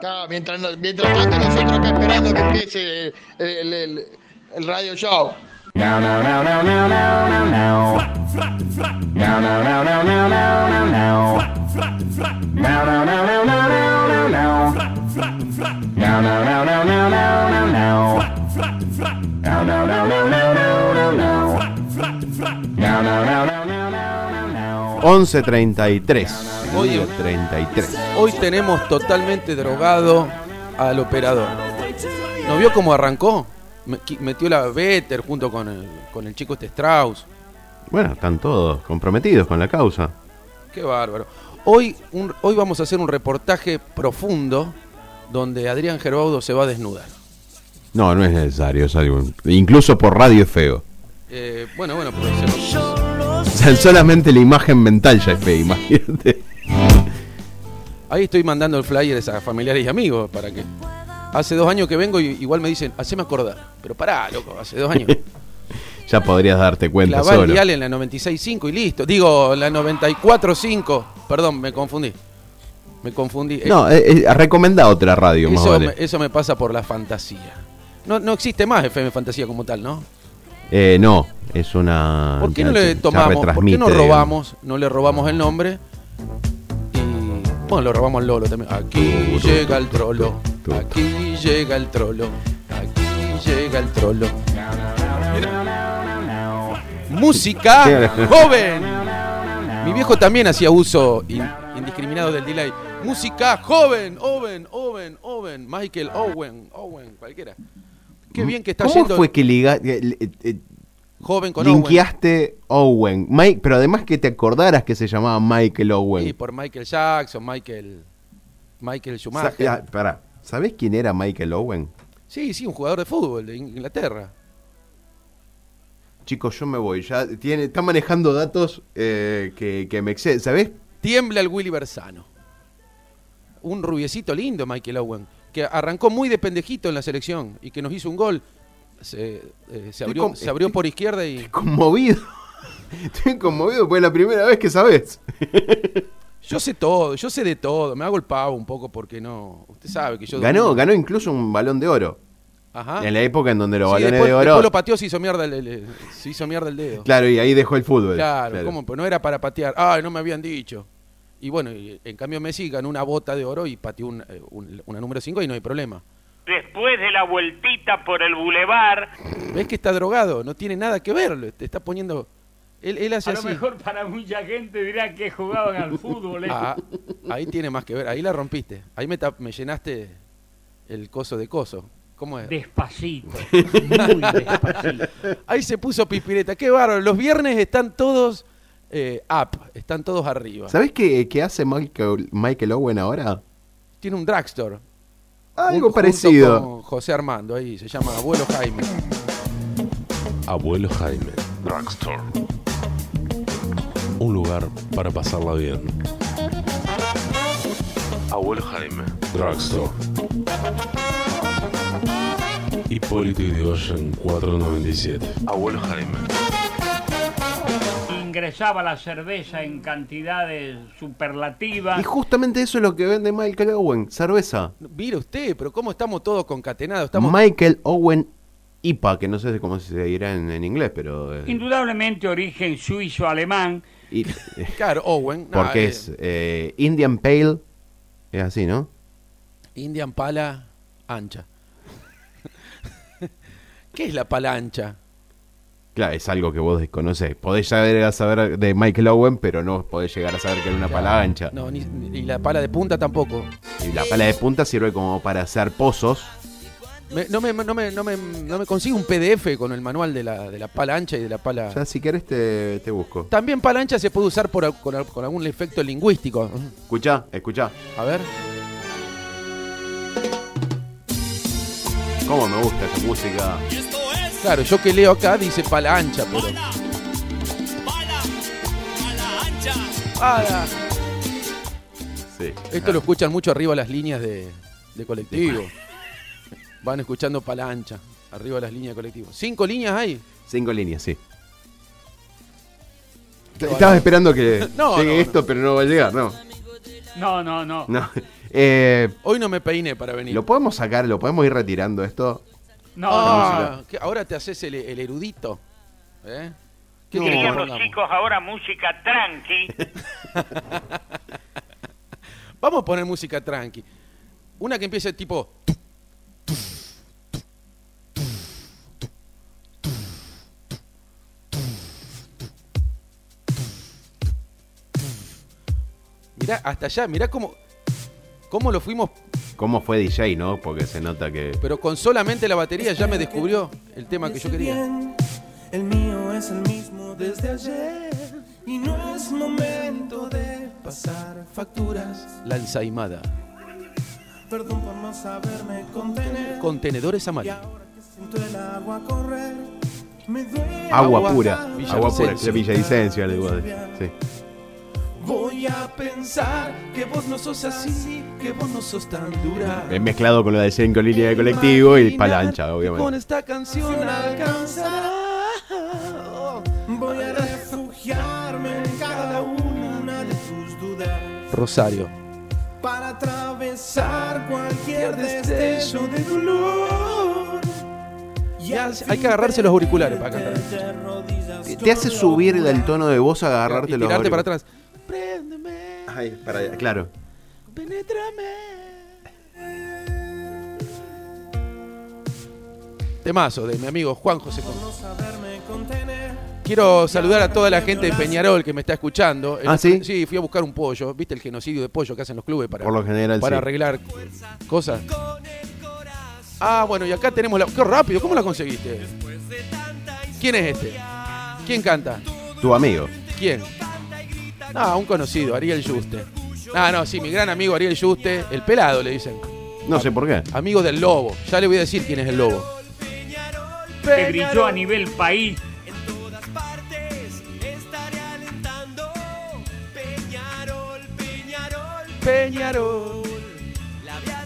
Claro, mientras, mientras tanto nosotros acá esperando que empiece el, radio show. 11.33. Oye. 33. Hoy tenemos totalmente drogado al operador. ¿No vio cómo arrancó? Metió la Vetter junto con el, con el chico este Strauss. Bueno, están todos comprometidos con la causa. Qué bárbaro. Hoy, un- hoy vamos a hacer un reportaje profundo donde Adrián Gerbaudo se va a desnudar. No, no es necesario, es algo. Incluso por radio es feo. Eh, bueno, bueno, lo- O sea, solamente la imagen mental ya es fea, imagínate. ahí estoy mandando el flyer a familiares y amigos para que... Hace dos años que vengo y igual me dicen, haceme acordar. Pero pará, loco, hace dos años. Ya podrías darte cuenta Clavá el solo. dial en la 96.5 y listo. Digo, la 94.5. Perdón, me confundí. Me confundí. No, eh, eh, recomendá otra radio, más eso, vale. me, eso me pasa por la fantasía. No, no existe más FM Fantasía como tal, ¿no? Eh, no, es una. ¿Por qué no le tomamos? ¿Por qué no robamos? No le robamos el nombre. Y. Bueno, lo robamos al Lolo también. Aquí llega el trolo. Aquí llega el trolo. Aquí llega el trolo. Música joven. Mi viejo también hacía uso in- indiscriminado del delay. Música joven, Owen, Owen, Owen, Michael Owen, Owen, cualquiera. Qué bien que está ¿Cómo yendo fue que liga, eh, eh, eh, joven con Owen. linkeaste Owen? Mike, pero además que te acordaras que se llamaba Michael Owen. Sí, por Michael Jackson, Michael, Michael Sa- Schumacher. ah, pará, ¿sabés quién era Michael Owen? Sí, sí, un jugador de fútbol de Inglaterra. Chicos, yo me voy. Ya tiene, está manejando datos eh, que, que me exceden. ¿Sabés? Tiembla el Willy Bersano. Un rubiecito lindo, Michael Owen, que arrancó muy de pendejito en la selección y que nos hizo un gol. Se, eh, se abrió, se abrió estoy- por izquierda y. Conmovido. Estoy conmovido porque es la primera vez que sabes. Yo sé todo, yo sé de todo. Me hago el pavo un poco porque no. Usted sabe que yo. Ganó, ganó incluso un balón de oro. Ajá. En la época en donde los Sí, balones después, de oro. después lo pateó, se hizo mierda el, el- se hizo mierda el dedo. Claro, y ahí dejó el fútbol. Claro, ¿cómo? Pues no era para patear. Ay, no me habían dicho. Y bueno, y en cambio Messi ganó una bota de oro y pateó un- eh, un- una número 5 y no hay problema. Después de la vueltita por el bulevar, ¿Ves que está drogado? No tiene nada que ver. Te está poniendo. Él, él hace a lo así. mejor para mucha gente dirá que jugaban al fútbol. ¿eh? Ah, ahí tiene más que ver. Ahí la rompiste. Ahí me, tap- me llenaste el coso de coso. ¿Cómo es? Despacito, muy despacito. Ahí se puso pispireta. Qué bárbaro. Los viernes están todos eh, up. Están todos arriba. ¿Sabés qué, qué hace Michael, Michael Owen ahora? Tiene un drugstore. Algo parecido. con José Armando, ahí se llama Abuelo Jaime. Abuelo Jaime, Drugstore. Un lugar para pasarla bien. Abuelo Jaime, Drugstore. Hipólito Yrigoyen 497. Abuelo Jaime. Ingresaba la cerveza en cantidades superlativas. Y justamente eso es lo que vende Michael Owen, cerveza. Mire usted, pero ¿cómo estamos todos concatenados? Estamos... Michael Owen IPA, que no sé cómo se dirá en, en inglés, pero... eh, Indudablemente origen suizo-alemán. y- Claro, Owen. no, porque eh, es eh, Indian Pale, es así, ¿no? Indian Pala ancha. ¿Qué es la pala ancha? Claro, es algo que vos desconocés. Podés llegar a saber de Michael Owen, pero no podés llegar a saber que era una pala ancha. No, ni, ni- la pala de punta tampoco. Y la pala de punta sirve como para hacer pozos. Me- no, me, no, me, no, me, no me consigo un PDF con el manual de la, de la pala ancha y de la pala... Ya si querés te, te busco. También pala ancha se puede usar por, con algún efecto lingüístico. Escuchá, escuchá. A ver. Cómo me gusta esta música. Claro, yo que leo acá dice pala ancha, pero... Pala. Sí. Esto lo escuchan mucho arriba las líneas de, de colectivo. Van escuchando pala ancha, arriba las líneas de colectivo. ¿Cinco líneas hay? Cinco líneas, sí. Estabas esperando que No, llegue no, no. esto, pero no va a llegar, no. No, no, no. No, Eh, Hoy no me peiné para venir. ¿Lo podemos sacar? ¿Lo podemos ir retirando esto? No, Ah, ¿qué? ahora te haces el, el erudito. ¿Eh? ¿Qué no. Querían los chicos ahora música tranqui. Vamos a poner música tranqui. Una que empiece tipo. Mirá, hasta allá, mirá cómo, cómo lo fuimos, ¿Cómo fue DJ, no? Porque se nota que. pero con solamente la batería ya me descubrió el tema que yo quería. El mío es el mismo desde ayer y no es momento de pasar facturas. La ensaimada. Perdón por no saberme contener. Contenedores Y amarillos. ahora que siento el agua correr, me duele. Agua, Agua pura. Agua pura. Le digo. Sí. Voy a pensar que vos no sos así, que vos no sos tan dura. He mezclado con lo de cinco líneas de colectivo y palancha, Con obviamente. esta canción alcanzará. Voy a refugiarme en cada una de tus dudas. Rosario. para atravesar cualquier destello de dolor. Hay que agarrarse los auriculares para cantar. Te hace subir el tono de voz agarrarte y los tirarte para auriculares. atrás. Ay, para allá, claro. penétrame. Temazo de mi amigo Juan José. Quiero saludar a toda la gente de Peñarol que me está escuchando. El ¿Ah, sí? Sí, fui a buscar un pollo. ¿Viste el genocidio de pollo que hacen los clubes para, Por lo general, para sí. arreglar cosas? Ah, bueno, y acá tenemos la. ¡Qué rápido! ¿Cómo la conseguiste? ¿Quién es este? ¿Quién canta? Tu amigo. ¿Quién? Ah, un conocido, Ariel Juste. Ah, no, sí, mi gran amigo Ariel Juste, el pelado le dicen. No sé por qué. Amigo del lobo. Ya le voy a decir quién es el lobo. que brilló a nivel país. Peñarol.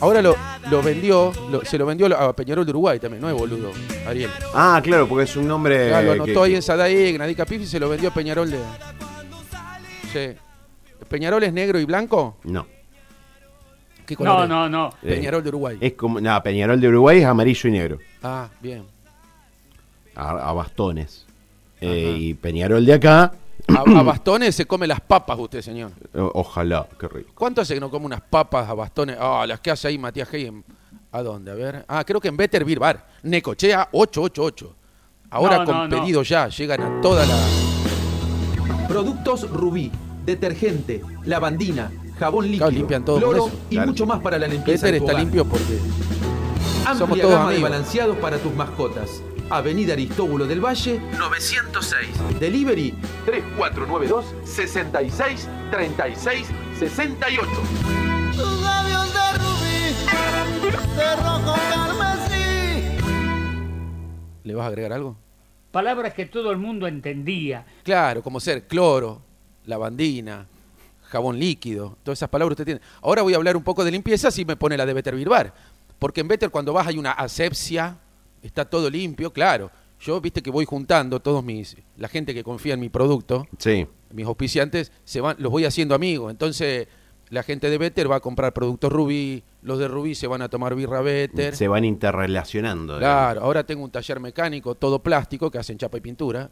Ahora lo, lo vendió, lo- se lo vendió a Peñarol de Uruguay también, no es boludo, Ariel. Ah, claro, porque es un nombre. Ah, lo que- anotó ahí en Sadaic, Nadica Pif y se lo vendió a Peñarol de. Sí. ¿Peñarol es negro y blanco? No. ¿Qué color No, es? no, no. Peñarol de Uruguay. Es como. No, Peñarol de Uruguay es amarillo y negro. Ah, bien. A, a bastones. Eh, y Peñarol de acá. A, a bastones se come las papas usted, señor. o- Ojalá, qué rico. ¿Cuánto hace que no come unas papas a bastones? Ah, las que hace ahí Matías Hey. en- ¿A dónde? A ver. Ah, creo que en Better Beer Bar. Necochea 888. Ahora No, con no, no. pedido ya, llegan a toda la. Productos Rubí, detergente, lavandina, jabón líquido, limpian todo cloro y Claro. mucho más para la limpieza de tu está hogar. limpio porque. Amplia somos todos gama de amigos. balanceados para tus mascotas. Avenida Aristóbulo del Valle, 906. Delivery 3492 66 36 68. Tus labios de rubí, de rojo carmesí. ¿Le vas a agregar algo? Palabras que todo el mundo entendía. Claro, como ser cloro, lavandina, jabón líquido, todas esas palabras usted tiene. Ahora voy a hablar un poco de limpieza si me pone la de Better Birbar. Porque en Better cuando vas hay una asepsia, está todo limpio, claro. Yo, viste que voy juntando todos mis, la gente que confía en mi producto, Sí. mis auspiciantes, se van, los voy haciendo amigos. Entonces, la gente de Better va a comprar productos Rubí, los de Rubí se van a tomar birra Better. Se van interrelacionando. Claro, ahora tengo un taller mecánico, todo plástico, que hacen chapa y pintura.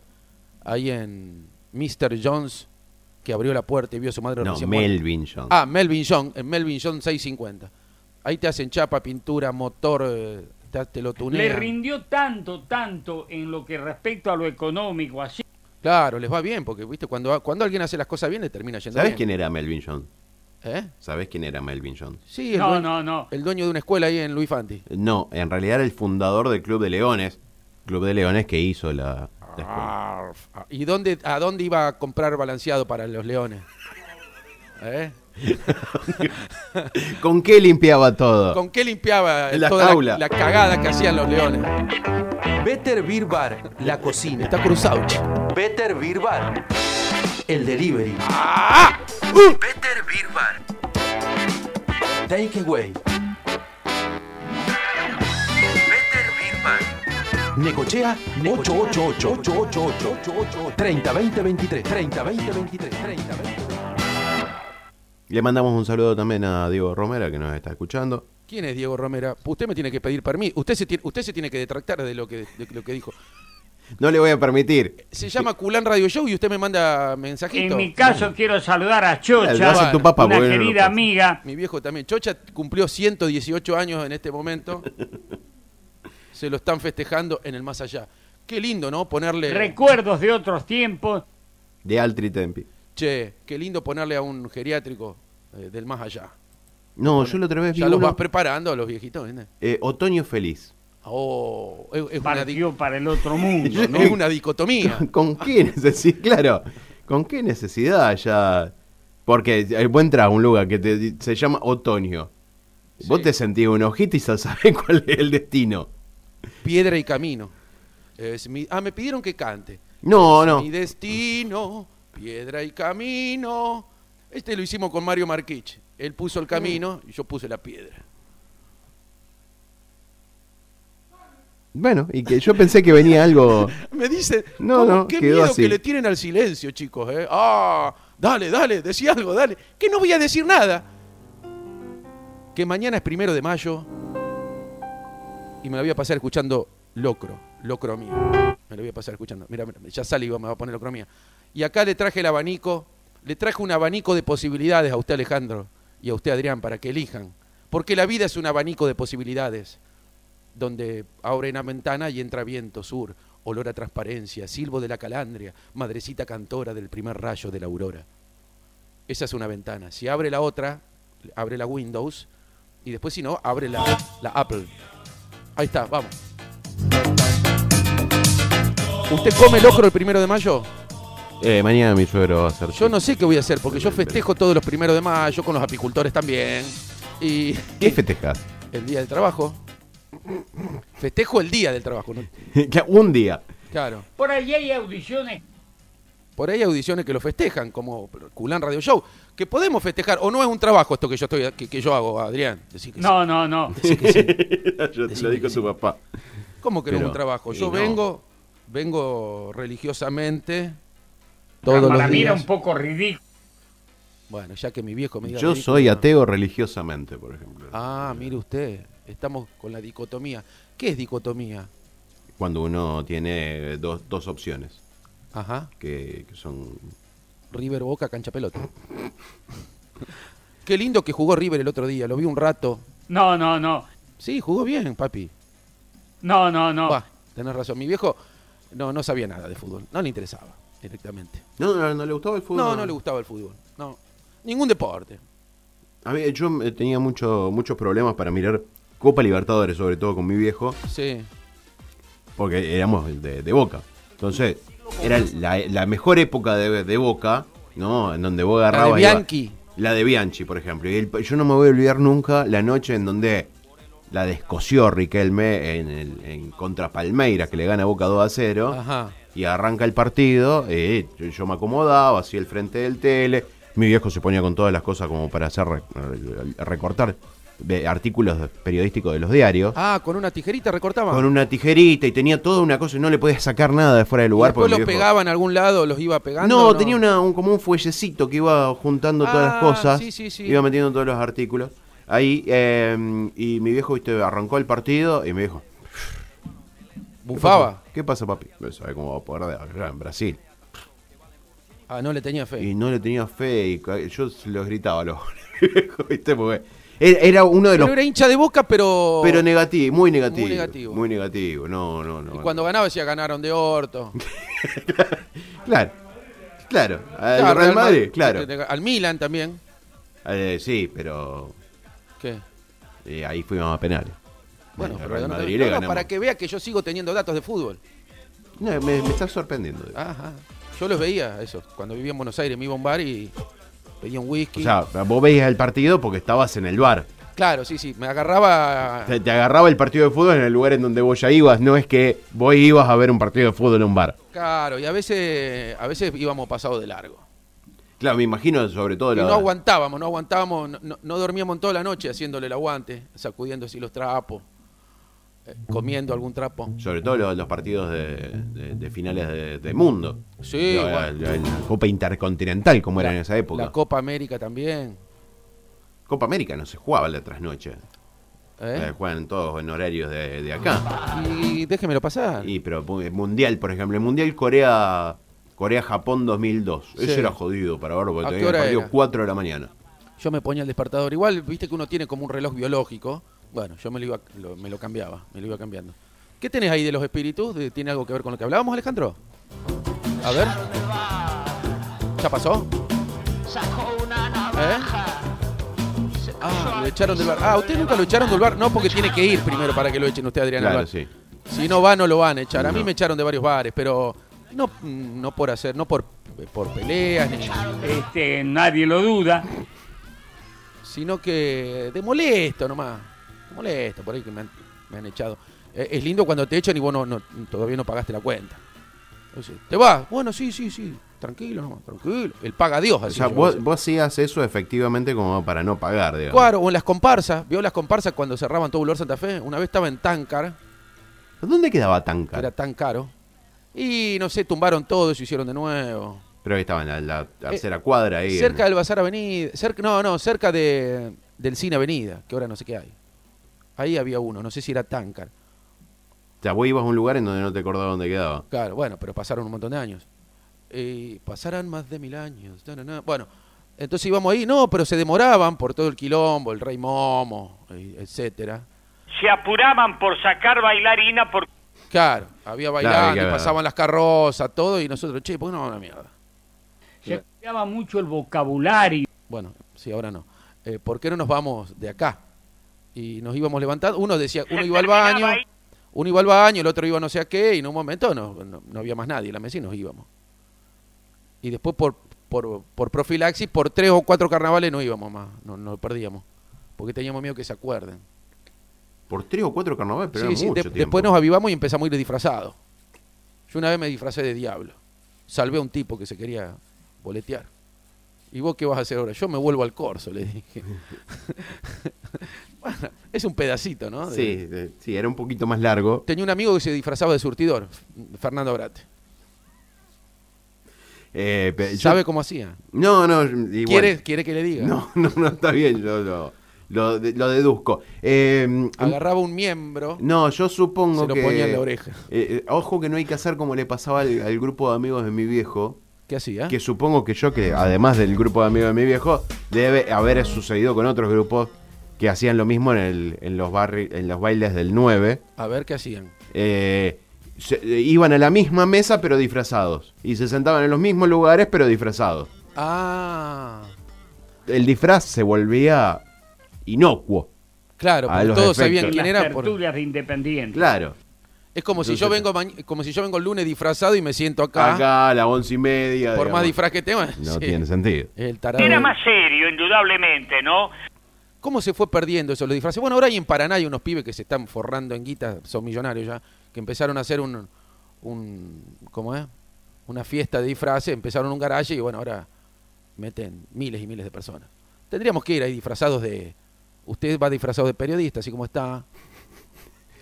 Ahí en Mr. Jones, que abrió la puerta y vio a su madre No, recién muerta. Melvin Jones. Ah, Melvin John, en Melvin John 650. Ahí te hacen chapa, pintura, motor, eh, te, te lo Le tunean. rindió tanto, tanto en lo que respecta a lo económico, así. Claro, les va bien, porque viste cuando, cuando alguien hace las cosas bien, le termina yendo ¿Sabes bien. quién era Melvin Jones? ¿Eh? ¿Sabes quién era Melvin Jones? Sí, el, No, dueño, no, no. el dueño de una escuela ahí en Luis Fanti. No, en realidad era el fundador del Club de Leones. Club de Leones que hizo la, la escuela. Arf. ¿Y dónde, a dónde iba a comprar balanceado para los leones? ¿Eh? ¿Con qué limpiaba todo? ¿Con qué limpiaba la toda la, cagada que hacían los leones? Better Beer Bar, la cocina. Está cruzado. Better Beer Bar, el delivery. ¡Ah! Better Beer Bar. Take away. Better Beer Bar. Necochea 888 888 30 20 23 30 20 23 30 20 Le mandamos un saludo también a Diego Romera que nos está escuchando. ¿Quién es Diego Romera? Usted me tiene que pedir permiso. Usted se tiene, usted se tiene que detractar de lo que, de lo que dijo. No le voy a permitir. Se llama Culán Radio Show y usted me manda mensajito. En mi caso quiero saludar a Chocha, tu papá, una no lo querida amiga. Mi viejo también. Chocha cumplió 118 años en este momento. Se lo están festejando en el más allá. Qué lindo, ¿no? Ponerle. Recuerdos de otros tiempos. De Altri Tempi. Che, qué lindo ponerle a un geriátrico eh, del más allá. No, yo la otra vez vi Ya los uno, vas preparando a los viejitos, ¿entendés? eh, Otoño Feliz. Oh, es, una, para el otro mundo, ¿no? es una dicotomía. ¿Con qué necesidad? Claro, ¿con qué necesidad ya? Porque eh, vos entras a un lugar que te- se llama Otoño. Vos te sentís un ojito y ya sabés cuál es el destino. Piedra y camino. Es mi- ah, me pidieron que cante. No, Es no. Mi destino, piedra y camino. Este lo hicimos con Mario Marquich. Él puso el camino y yo puse la piedra. Bueno, y que yo pensé que venía algo. Me dice, No, no, qué miedo así. que le tienen al silencio, chicos. ¿eh? Ah, dale, dale, decí algo, dale. Que no voy a decir nada. Que mañana es primero de mayo y me la voy a pasar escuchando Locro, Locro mío. Me lo voy a pasar escuchando. Mira, mira, ya sale y me va a poner Locro mía. Y acá le traje el abanico, le traje un abanico de posibilidades a usted Alejandro y a usted Adrián para que elijan. Porque la vida es un abanico de posibilidades donde abre una ventana y entra viento sur, olor a transparencia, silbo de la calandria, madrecita cantora del primer rayo de la aurora. Esa es una ventana. Si abre la otra, abre la Windows y después si no, abre la, la Apple. Ahí está, vamos. ¿Usted come locro el primero de mayo? Eh, mañana mi suegro va a hacer. Yo no sé qué voy a hacer, porque yo festejo todos los primeros de mayo con los apicultores también. Y ¿Qué festejas? el día del trabajo. Festejo el día del trabajo, ¿no? un día. Claro. Por allí hay audiciones. Por ahí hay audiciones que lo festejan, como Culán Radio Show, que podemos festejar, o no es un trabajo esto que yo estoy que, que yo hago, Adrián. Decí que sí. No, no, no. Sí. yo te lo digo tu papá. ¿Cómo que no es un trabajo? y Yo no. vengo, vengo religiosamente todos Para los mí era días. un poco ridículo. Bueno, ya que mi viejo me diga Yo ridículo, soy no. ateo religiosamente, por ejemplo. Ah, mire usted, estamos con la dicotomía. ¿Qué es dicotomía? Cuando uno tiene dos, dos opciones, Ajá, que, que son... River Boca, cancha pelota. Qué lindo que jugó River el otro día, lo vi un rato. No, no, no. Sí, jugó bien, papi. No, no, no. Va, tenés razón. Mi viejo no, no sabía nada de fútbol, no le interesaba directamente. No, no, no le gustaba el fútbol. No, no le gustaba el fútbol. No, ningún deporte. A mí, yo eh, tenía mucho, muchos problemas para mirar Copa Libertadores, sobre todo con mi viejo, Sí. porque éramos de, de Boca. Entonces, era la, la mejor época de, de Boca, ¿no? En donde vos La agarrabas... de iba- Bianchi. La de Bianchi, por ejemplo. Y el- yo no me voy a olvidar nunca la noche en donde la descoció Riquelme en, el, en contra Palmeiras, que le gana Boca 2 a 0. Ajá. Y arranca el partido, eh, yo, yo me acomodaba, hacía el frente del tele. Mi viejo se ponía con todas las cosas como para hacer re- re- recortar de artículos periodísticos de los diarios. Ah, con una tijerita recortaban. Con una tijerita y tenía toda una cosa y no le podías sacar nada de fuera del Y lugar. después porque los mi viejo- pegaba en algún lado, los iba pegando. no, ¿o tenía una, un, como un fuellecito que iba juntando todas las Ah, cosas. sí, sí, sí. Iba metiendo todos los artículos. Ahí, eh, y mi viejo, viste, arrancó el partido y me dijo, Bufaba. ¿qué pasa, papi? No sabe cómo va a poder de en Brasil. Ah, no le tenía fe. Y no le tenía fe y yo los gritaba a los viejos, viste, porque era, era uno de Pero los... era hincha de boca, pero. Pero negativo, muy negativo. Muy negativo. Muy negativo, no, no, no. Y cuando ganaba decía ganaron de orto. Claro, claro. Al Claro, Real Madrid, claro. Al Milan también. Eh, sí, pero ¿Qué? eh, ahí fuimos a penales. Bueno, Al pero Madrid no, para que vea que yo sigo teniendo datos de fútbol. No, me, me está sorprendiendo. Ajá. Yo los veía, eso. Cuando vivía en Buenos Aires me iba a un bar y pedía un whisky. O sea, vos veías el partido porque estabas en el bar. claro, sí, sí. Me agarraba. Te, te agarraba el partido de fútbol en el lugar en donde vos ya ibas. No es que vos ibas a ver un partido de fútbol en un bar. Claro, y a veces, a veces íbamos pasados de largo. Claro, me imagino sobre todo Y la... no aguantábamos, no aguantábamos, no, no- dormíamos toda la noche haciéndole el aguante, sacudiendo así los trapos, comiendo algún trapo. Sobre todo los, los partidos de, de- de finales de, de mundo. Sí, la, bueno. la- la Copa Intercontinental, como era en esa época. La Copa América también. Copa América no se jugaba la trasnoche. ¿eh? Eh, juegan todos en horarios de, acá. Y déjemelo pasar. Y pero pu- Mundial, por ejemplo, el Mundial Corea Corea-Japón 2002. Sí. Eso era jodido para verlo porque ¿A qué tenía partido era? 4 de la mañana. Yo me ponía el despertador. Igual, viste que uno tiene como un reloj biológico. Bueno, yo me lo, iba, lo- me lo cambiaba, me lo iba cambiando. ¿Qué tenés ahí de los espíritus? ¿De- ¿Tiene algo que ver con lo que hablábamos, Alejandro? A ver. ¿Ya pasó? ¿Eh? Ah, lo echaron del bar. Ah, ¿usted nunca lo echaron del bar? No, porque tiene que ir primero para que lo echen usted, Adrián. al Claro, bar. sí. Si no va, no lo van a echar. A mí No. me echaron de varios bares, pero no, no por hacer, no por, por peleas, ni, Este, nadie lo duda. sino que de molesto nomás. Molesto, por ahí que me han, me han echado. Eh, es lindo cuando te echan y vos no, no- todavía no pagaste la cuenta. Entonces, ¿Te vas? Bueno, sí, sí, sí. Tranquilo tranquilo. El paga Dios. O Así sea, yo vos, vos hacías eso efectivamente como para no pagar, digamos. Claro, o en las comparsas. ¿Vio las comparsas cuando cerraban todo Boulevard Santa Fe? Una vez estaba en Tancar, ¿Dónde quedaba tan que caro? era tan caro. Y no sé, tumbaron todo y se hicieron de nuevo. Pero ahí estaba en la, la tercera cuadra ahí. Eh, Cerca en- del Bazar Avenida. Cerca, no, no, cerca de, del Cine Avenida, que ahora no sé qué hay. Ahí había uno, no sé si era Tancar. O sea, vos ibas a un lugar en donde no te acordabas dónde quedaba. Claro, bueno, pero pasaron un montón de años. Eh, pasarán más de mil años. na, na, na. Bueno, entonces íbamos ahí, no, pero se demoraban por todo el quilombo, el Rey Momo, eh, etcétera. Se apuraban por sacar bailarina por Claro, había bailando, y pasaban las carrozas, todo, y nosotros, che, ¿por qué no vamos a la mierda? se cuidaba mucho el vocabulario. Bueno, sí, ahora no. Eh, ¿Por qué no nos vamos de acá? Y nos íbamos levantando. Uno decía, uno iba al baño, ahí. uno iba al baño, el otro iba no sé a qué, y en un momento no, no, no había más nadie en la mesa y nos íbamos. Y después por, por, por profilaxis, por tres o cuatro carnavales no íbamos más, no, no perdíamos. Porque teníamos miedo que se acuerden. Por tres o cuatro carnavales, pero Sí, era sí, mucho de- tiempo. después nos avivamos y empezamos a ir disfrazados. Yo una vez me disfracé de diablo. Salvé a un tipo que se quería boletear. ¿Y vos qué vas a hacer ahora? Yo me vuelvo al corso, le dije. bueno, es un pedacito, ¿no? De- Sí, de- sí, era un poquito más largo. Tenía un amigo que se disfrazaba de surtidor, Fernando Brate. Eh, yo- ¿Sabe cómo hacía? No, no, igual. ¿Quiere, ¿Quiere que le diga? No, no, no, está bien, yo lo, lo, lo deduzco. Eh, Agarraba un miembro, no, yo supongo se lo que... ponía en la oreja. eh, eh, ojo que no hay que hacer como le pasaba al, al grupo de amigos de mi viejo, ¿Qué hacía? que supongo que yo, que además del grupo de amigos de mi viejo, debe haber sucedido con otros grupos que hacían lo mismo en, el, en, los, barri, en los bailes del 9. A ver qué hacían. Eh, se- eh, iban a la misma mesa pero disfrazados. Y se sentaban en los mismos lugares pero disfrazados. Ah, El disfraz se volvía inocuo. claro, A porque los todos efectos. sabían quién las era. por- tertulias de Independiente. Claro. Es como si yo vengo como si yo vengo el lunes disfrazado y me siento acá, Acá a las once y media. por más disfraz que tenga. No sí, tiene sentido. El. Era más serio, indudablemente, ¿no? ¿Cómo se fue perdiendo eso los disfraces? Bueno, ahora hay en Paraná hay unos pibes que se están forrando en guita, son millonarios ya, que empezaron a hacer un, un ¿cómo es? Una fiesta de disfraces, empezaron un garaje y bueno, ahora meten miles y miles de personas. Tendríamos que ir ahí disfrazados de usted va disfrazado de periodista, así como está.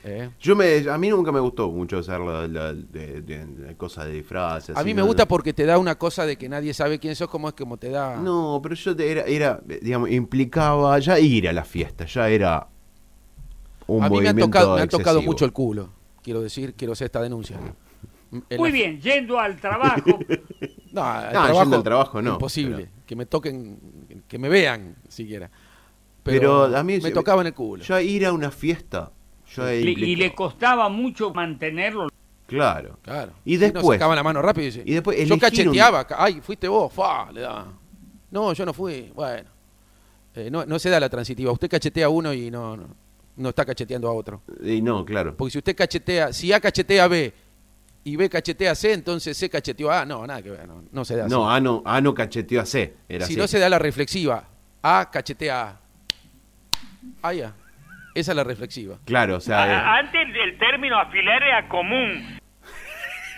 ¿Eh? Yo me, a mí nunca me gustó mucho hacer la, la- de, de- de cosas de disfraces. A mí me no- gusta porque te da una cosa de que nadie sabe quién sos, como es como te da. No, pero yo te- era, era, digamos, implicaba ya ir a la fiesta, ya era un a mí me han movimiento tocado, me han tocado excesivo. mucho el culo. Quiero decir, quiero hacer esta denuncia. En Muy la- bien, yendo al trabajo. No, al No, yendo al trabajo no, Imposible. pero- Que me toquen, que me vean siquiera. Pero, Pero, a mí me tocaba en el culo. Ya ir a una fiesta, Le- y le costaba mucho mantenerlo. Claro. Claro. Y después- sacaban la mano rápido y, dice, y después yo un- cacheteaba. ca- Ay, fuiste vos. Fa, le daba. No, yo no fui. Bueno. Eh, no, no se da la transitiva. Usted cachetea a uno y no, no, no está cacheteando a otro. Y no, claro. Porque si usted cachetea, si A cachetea a B y B cachetea a C, entonces C cacheteó a A. No, nada que ver. No, no se da así. No, A no, A no cacheteó a C. Era si así. no se da la reflexiva, A cachetea a A. Ah, ya. Esa es la reflexiva. Claro, o sea, eh, A- Antes el término afilar era común.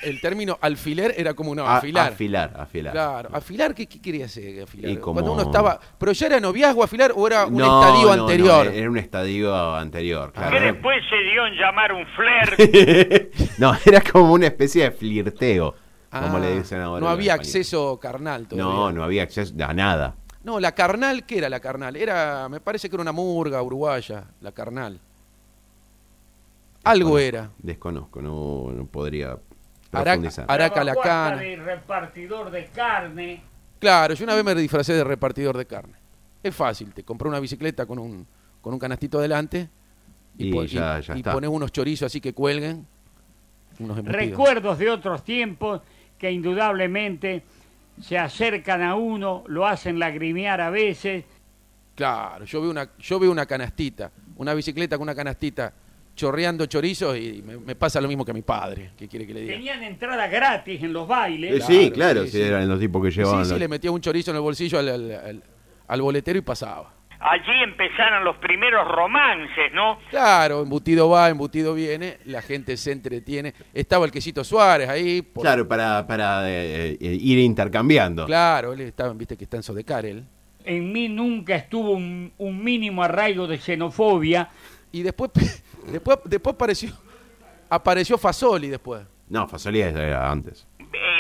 El término alfiler era como no, a- afilar. afilar, afilar. Claro, afilar, ¿qué, qué quería hacer? Afilar? Y como- Cuando uno estaba. ¿Pero ya era noviazgo afilar o era un No, estadio no, no, anterior? era un estadio anterior, Que claro. después se dio en llamar un flair. no, era como una especie de flirteo, como Ah, le dicen ahora. No los había españoles. acceso carnal todavía. No, no había acceso a nada. No, la carnal, ¿qué era la carnal? Era, me parece que era una murga uruguaya, la carnal. Algo era. Desconozco, no, no podría Araca, profundizar. Araca la cana. de repartidor de carne. Claro, yo una vez me disfracé de repartidor de carne. Es fácil, te compré una bicicleta con un, con un canastito adelante y, Y pon- ya- ya y está. pones unos chorizos así que cuelguen. Unos. Recuerdos de otros tiempos que indudablemente se acercan a uno, lo hacen lagrimear a veces. Claro, yo veo una, yo veo una canastita, una bicicleta con una canastita chorreando chorizos y me, me pasa lo mismo que a mi padre. ¿Qué quiere que le diga? Tenían entrada gratis en los bailes. Eh, sí, Claro, sí, sí, sí. eran los tipos que Sí, llevaban. sí, los- le metía un chorizo en el bolsillo al, al- al- al boletero y pasaba. Allí empezaron los primeros romances, ¿no? Claro, embutido va, embutido viene, la gente se entretiene. Estaba el quesito Suárez ahí. por- Claro, para, para eh, eh, ir intercambiando. Claro, él estaba, viste que está en Sodecar él. En mí nunca estuvo un, un mínimo arraigo de xenofobia. Y después, después, después apareció, apareció Fasoli después. No, Fasolía era antes.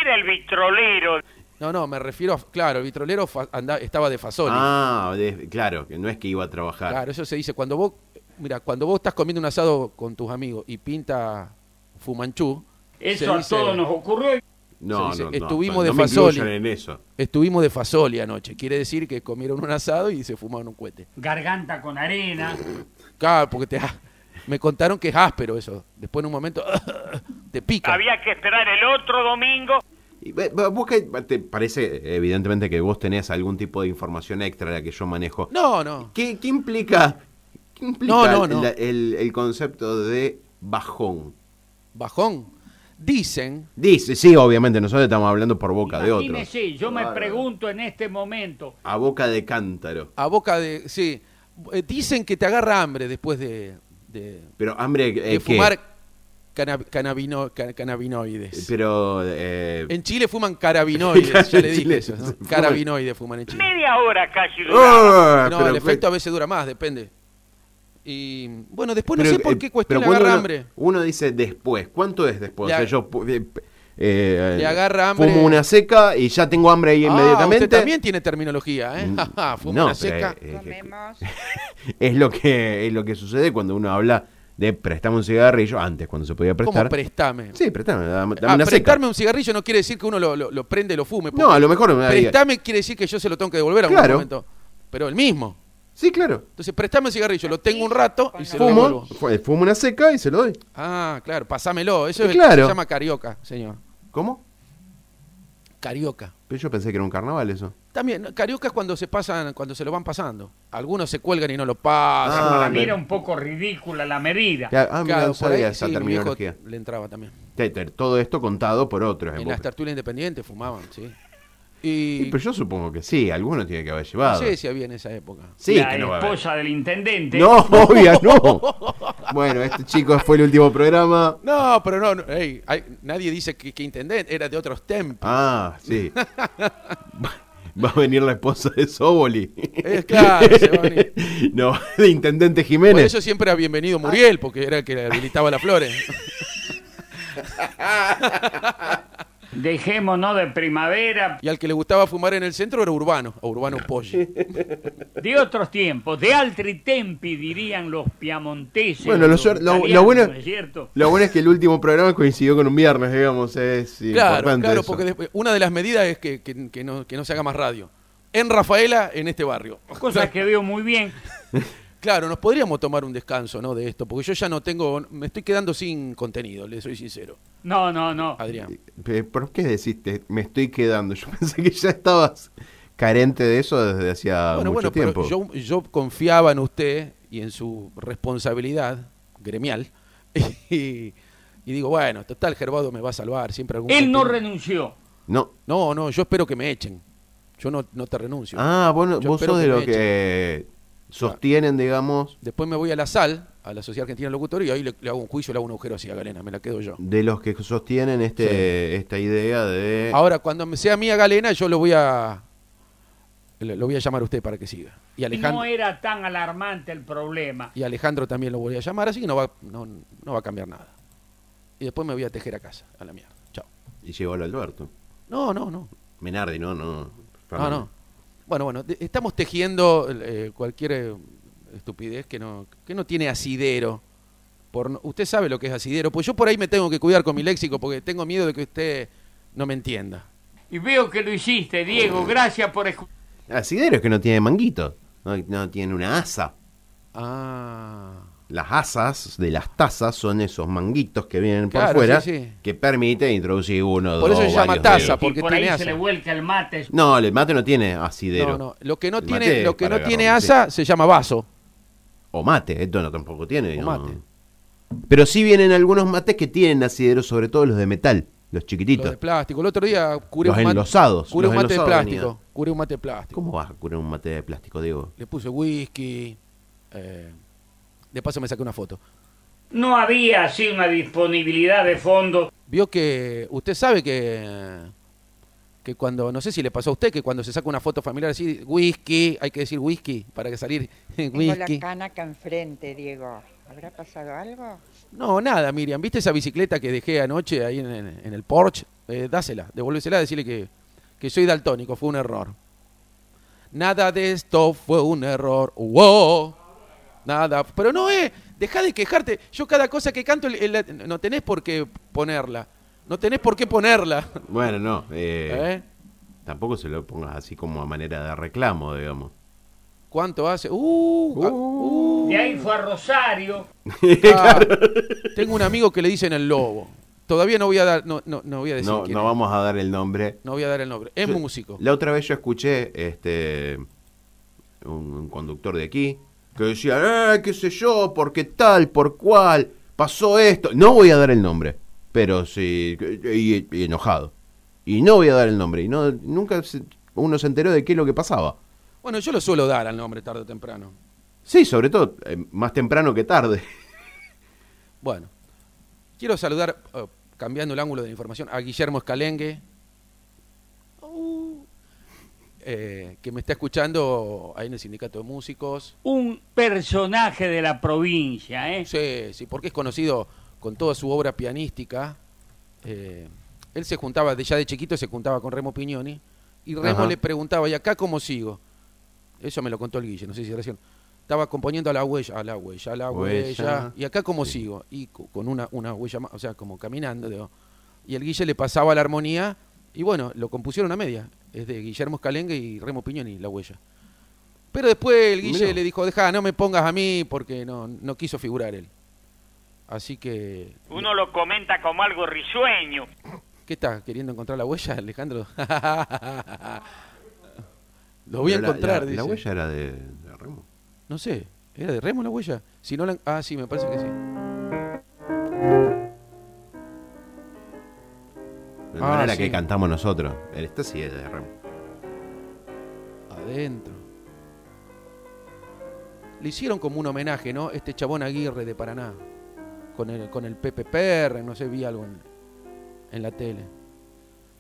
Era el vitrolero. No, no, me refiero a, claro, el vitrolero fa- anda- estaba de Fasoli. Ah, de- claro, que no es que iba a trabajar. Claro, eso se dice cuando vos, mira, cuando vos estás comiendo un asado con tus amigos y pinta Fumanchú, Eso a todos nos ocurrió. No, no, no, estuvimos no, de me Fasoli. incluyan en eso. estuvimos de Fasoli anoche. Quiere decir que comieron un asado y se fumaron un cohete. Garganta con arena. Claro, porque te, me contaron que es áspero eso. Después en un momento te pica. Había que esperar el otro domingo. Vos que- te parece evidentemente que vos tenés algún tipo de información extra a la que yo manejo. No, no. ¿Qué, qué implica, qué implica No, no, no. la- El, el concepto de bajón? Bajón. Dicen, Dice, sí, obviamente, nosotros estamos hablando por boca de otros. Imagínese, yo me Claro. pregunto en este momento, A boca de cántaro. a boca de... Sí, eh, dicen que te agarra hambre después de, de, Pero hambre, eh, de ¿qué? fumar cannab- cannabino- ca- cannabinoides. Pero, eh, En Chile fuman carabinoides, ya le En dije Chile eso. Carabinoides fuman en Chile. media hora casi. ¡ah! No, pero el efecto a veces dura más, depende. Y bueno, después no sé por eh, qué cuestión agarra uno, hambre. Uno dice después. ¿Cuánto es después? Le o sea, yo eh, Le agarra hambre. Fumo una seca y ya tengo hambre ahí Ah, inmediatamente. usted también tiene terminología, ¿eh? Mm, Fuma no, una seca. eh, es lo que es lo que sucede cuando uno habla de prestame un cigarrillo antes cuando se podía ¿Cómo prestar. prestame? sí, prestame, dame, dame Ah, una seca. prestarme un cigarrillo no quiere decir que uno lo, lo- lo prende y lo fume. No, a lo mejor me Prestame quiere decir que yo se lo tengo que devolver a Claro. momento. Pero el mismo. Sí, claro. Entonces, prestame un cigarrillo, lo tengo un rato y se lo Fumo, devuelvo. fu- fumo una seca y se lo doy. Ah, claro, pasámelo. Eso es- claro. se llama carioca, señor. ¿Cómo? Carioca. Pero yo pensé que era un carnaval eso. También, carioca es cuando se pasan, cuando se lo van pasando. Algunos se cuelgan y no lo pasan. Ah, era un poco ridícula la medida. Ya, Ah, mira, Claro, no por ahí, sabía esa sí, mi viejo terminología. le entraba también. Todo esto contado por otros. En vos- las tertulias independientes fumaban, sí. Sí, pero yo supongo que sí, alguno tiene que haber no llevado. sé si había en esa época. Sí, la que no va a haber. esposa del intendente. No, obvio, no. Bueno, este chico fue el último programa. No, pero no, no, ey, hay- nadie dice que, que intendente, era de otros tiempos. Ah, sí. Va a venir la esposa de Soboli. Es claro, se va a venir. No, de Intendente Por Jiménez. eso siempre era bienvenido Muriel, porque era el que le habilitaba las flores. Dejémonos de primavera, Y al que le gustaba fumar en el centro era Urbano, o Urbano Poggi. de otros tiempos, de altri tempi, dirían los piamonteses. Bueno, lo los lo- bueno- ¿no es cierto? Lo bueno es que el último programa coincidió con un viernes, digamos. Es Claro, importante claro, eso. porque después- una de las medidas es que, que- que no, que no se haga más radio. En Rafaela, en este barrio. Cosa que veo muy bien. Claro, nos podríamos tomar un descanso, ¿no? De esto, porque yo ya no tengo, me estoy quedando sin contenido, le soy sincero, No, no, no. Adrián. Eh, ¿Por qué deciste? Me estoy quedando. Yo pensé que ya estabas carente de eso desde hacía bueno, mucho bueno, pero tiempo. yo, yo confiaba en usted y en su responsabilidad gremial. Y, y digo, bueno, total, Gervado me va a salvar, siempre algún Él no renunció. No. No, no, yo espero que me echen. Yo no, no te renuncio. Ah, vos, Yo vos sos de que lo que sostienen, digamos, Después me voy a la SAL, a la Sociedad Argentina de Locutores, y ahí le, le hago un juicio, le hago un agujero así a Galena, me la quedo yo. de los que sostienen este esta idea de... Ahora, cuando sea mía Galena, yo lo voy a lo voy a llamar a usted para que siga. Y Alejandro, no era tan alarmante el problema. y Alejandro también lo voy a llamar, así que no va, no, no va a cambiar nada. Y después me voy a tejer a casa, a la mierda. Chao. Y llegó el Alberto. No, no, no. Menardi, no, no. Ah, no. Bueno, bueno, estamos tejiendo eh, cualquier eh, estupidez que no, que no tiene asidero. Por no- usted sabe lo que es asidero, pues yo por ahí me tengo que cuidar con mi léxico porque tengo miedo de que usted no me entienda. Y veo que lo hiciste, Diego. Gracias por escuchar. Asidero es que no tiene manguito. No, no tiene una asa. Ah. Las asas de las tazas son esos manguitos que vienen por Claro, fuera sí, sí. que permiten introducir uno Por dos, eso se llama taza, porque y por tiene ahí asa. se le vuelca el mate. No, el mate no tiene asidero. No, no, lo que no El tiene, lo que no tiene asa se llama vaso. O mate, esto no tampoco tiene. O mate. Pero sí vienen algunos mates que tienen asidero, sobre todo los de metal, los Los chiquititos. de plástico. El otro día curé Los un mate, enlosados, curé los un mate de enlosados plástico. venían. Curé un mate de plástico. ¿Cómo vas a curar un mate de plástico, Diego? Le puse whisky. eh, de paso me saqué una foto. No había así una disponibilidad de fondos. Vio que usted sabe que que cuando no sé si le pasó a usted que cuando se saca una foto familiar así whisky hay que decir whisky para que salir Tengo whisky. la cana acá enfrente, Diego. ¿Habrá pasado algo? No, nada, Miriam. ¿Viste esa bicicleta que dejé anoche ahí en, el- en el Porsche? Eh, dásela, devuélvesela, decirle que, que soy daltónico, fue un error. Nada de esto fue un error. Wow. Nada. Pero no es. Deja de quejarte. Yo cada cosa que canto, el- el- no tenés por qué ponerla. No tenés por qué ponerla. Bueno, no. eh, ¿Eh? Tampoco se lo pongas así como a manera de reclamo, digamos. ¿Cuánto hace? Uh, ah, uh. De ahí fue a Rosario. Ah, tengo un amigo que le dicen el lobo. Todavía no voy a dar, no, no, no voy a decir No, quién no es. vamos a dar el nombre. No voy a dar el nombre. Es Yo- músico. La otra vez yo escuché este un, un conductor de aquí que decía, eh, qué sé yo, por qué tal, por cual, pasó esto. No voy a dar el nombre, pero sí, y, y enojado. Y no voy a dar el nombre. Y no nunca se- uno se enteró de qué es lo que pasaba. Bueno, yo lo suelo dar al nombre tarde o temprano. Sí, sobre todo, eh, más temprano que tarde. Bueno, quiero saludar, eh, cambiando el ángulo de la información, a Guillermo Escalengue, Uh, eh, que me está escuchando ahí en el Sindicato de Músicos. Un personaje de la provincia, ¿eh? Sí, sí, porque es conocido con toda su obra pianística. Eh, él se juntaba, ya de chiquito se juntaba con Remo Pignoni, y Remo Ajá. le preguntaba, ¿y acá cómo sigo? Eso me lo contó el Guille, no sé si recién. Estaba componiendo a la huella, a la huella, a la huella, Huella. y acá cómo sigo, y co- con una, una huella más, o sea, como caminando, digo. y el Guille le pasaba la armonía, y bueno, lo compusieron a media, es de Guillermo Escalengue y Remo Pignoni, la huella. Pero después el Guille le dijo, deja, no me pongas a mí, porque no, no quiso figurar él. Así que, Uno lo comenta como algo risueño. ¿qué está queriendo encontrar la huella, Alejandro? Lo voy a Pero encontrar, la, dice. la huella era de, de Remo. No sé, ¿era de Remo la huella? Si no la... Ah, sí, me parece que sí. De Ah, la sí. que cantamos nosotros. Esta sí es de Remo. Adentro. Le hicieron como un homenaje, ¿no? Este chabón Aguirre de Paraná. Con el, con el Pepe Per, no sé, vi algo en, en la tele.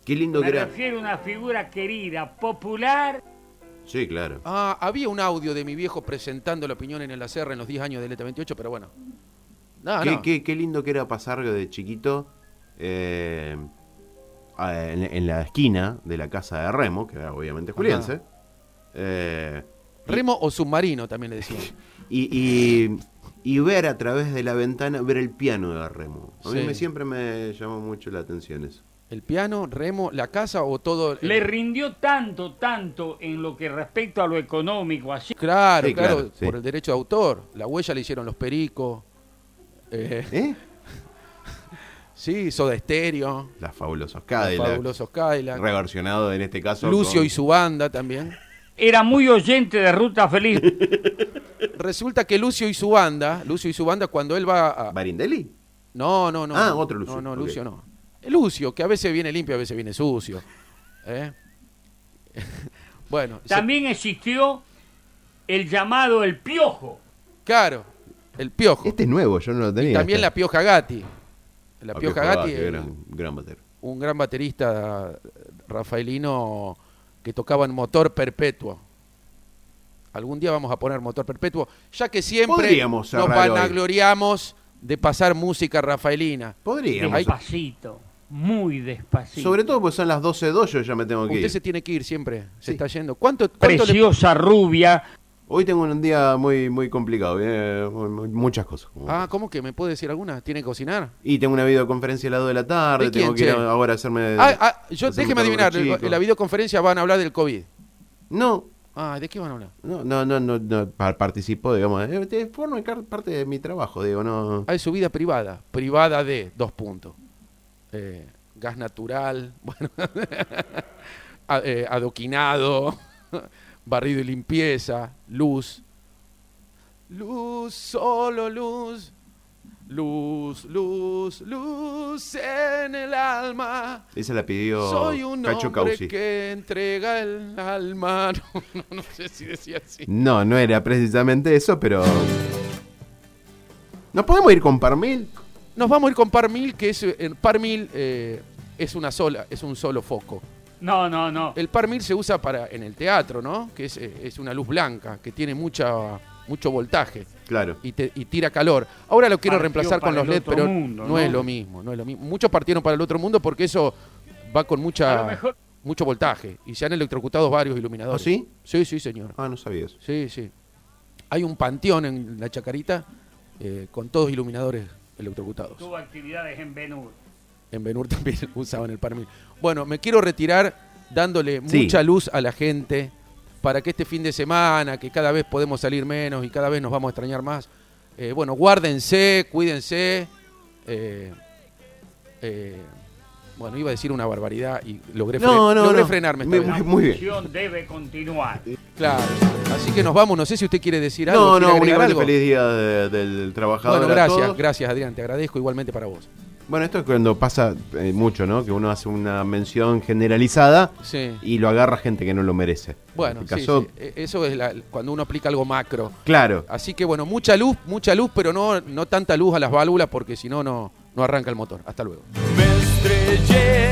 Qué lindo Me que era. refiero a una figura querida, popular. Sí, claro. Ah, había un audio de mi viejo presentando la opinión en el ACR en los 10 años del ET28, pero bueno. No, qué, no. qué- qué lindo que era pasar de chiquito eh, en la esquina de la casa de Remo, que era obviamente juliense. eh, Remo o submarino también le decían. y, y- y ver a través de la ventana, ver el piano de Remo. A mí Sí. me, siempre me llamó mucho la atención eso. ¿El piano, Remo, la casa o todo? el- Le rindió tanto, tanto en lo que respecta a lo económico, así. Claro, Sí, claro, claro, sí. por el derecho de autor. La huella le hicieron los pericos. Eh, ¿Eh? sí, Soda Stereo. Las fabulosos Los Cadillac. fabulosos Cadillac. Reversionado en este caso. Lucio con- y su banda también. Era muy oyente de Ruta Feliz. Resulta que Lucio y su banda, Lucio y su banda, cuando él va a. ¿Barindelli? No, no, no. Ah, otro Lucio, No, no. Lucio no. Lucio, que a veces viene limpio, a veces viene sucio. ¿Eh? bueno, se- También existió el llamado El Piojo. claro, el Piojo. Este es nuevo, yo no lo tenía. También la Pioja Gatti. La Ah, Pioja Gatti, Gatti, el- gran, gran batero. un gran baterista rafaelino que tocaba en motor perpetuo. Algún día vamos a poner motor perpetuo, ya que siempre nos vanagloriamos de pasar música rafaelina. Podríamos. Despacito. muy despacito. Sobre todo porque son las 12.02, yo ya me tengo que Usted ir. se tiene que ir siempre. Se Sí. está yendo. ¿Cuánto, cuánto le- Preciosa rubia. Hoy tengo un día muy muy complicado, eh, muchas cosas. Ah, ¿cómo que me puede decir alguna? ¿Tiene que cocinar? Y tengo una videoconferencia a las 2 de la tarde, ¿De quién, tengo que ir ahora a hacerme... Ah, ah, yo, hacerme déjeme adivinar, en la videoconferencia van a hablar del COVID. No, Ah, ¿de qué van a hablar? no, no, no, no, no, pa- participo, digamos, eh, forma parte de mi trabajo, digo, no... Ah, es su vida privada. Privada de dos puntos. Eh, gas natural, bueno, a- eh, adoquinado, barrido y limpieza, luz. Luz, solo luz. Luz, luz, luz en el alma. Esa la pidió Soy un Cacho hombre Causi. que entrega el alma. No, no, no sé si decía así. No, no era precisamente eso, pero... ¿Nos podemos ir con Parmil? Nos vamos a ir con par mil, que es eh, par mil eh, es una sola, es un solo foco. No, no, no. El par mil se usa para en el teatro, ¿no? Que es, eh, es una luz blanca que tiene mucha mucho voltaje Claro. y, te- y tira calor. Ahora lo quiero Partió reemplazar con los LED, pero mundo, no, ¿no? es lo mismo, no es lo mismo. Muchos partieron para el otro mundo porque eso va con mucha mejor mucho voltaje y se han electrocutado varios iluminadores. ¿Oh, sí? Sí, sí, señor. Ah, no sabía eso. Sí, sí. Hay un panteón en la Chacarita eh, con todos iluminadores electrocutados. tuvo actividades en Benur. En Benur también usaban el Parmil. Bueno, me quiero retirar dándole Sí. mucha luz a la gente para que este fin de semana, que cada vez podemos salir menos y cada vez nos vamos a extrañar más, eh, bueno, guárdense, cuídense. eh, eh, bueno, iba a decir una barbaridad y logré, fre- No, no, logré no. frenarme. La Muy bien. función debe continuar. Claro. Así que nos vamos. No sé si usted quiere decir algo. No, no, únicamente algo. feliz día de- del trabajador. Bueno, a gracias, todos. gracias Adrián, te agradezco igualmente para vos. Bueno, esto es cuando pasa eh, mucho, ¿no? Que uno hace una mención generalizada Sí. y lo agarra gente que no lo merece. Bueno, En este sí, caso, sí. E- eso es la- cuando uno aplica algo macro. claro. Así que bueno, mucha luz, mucha luz, pero no, no tanta luz a las válvulas porque si no, no no arranca el motor. Hasta luego. Me estrellé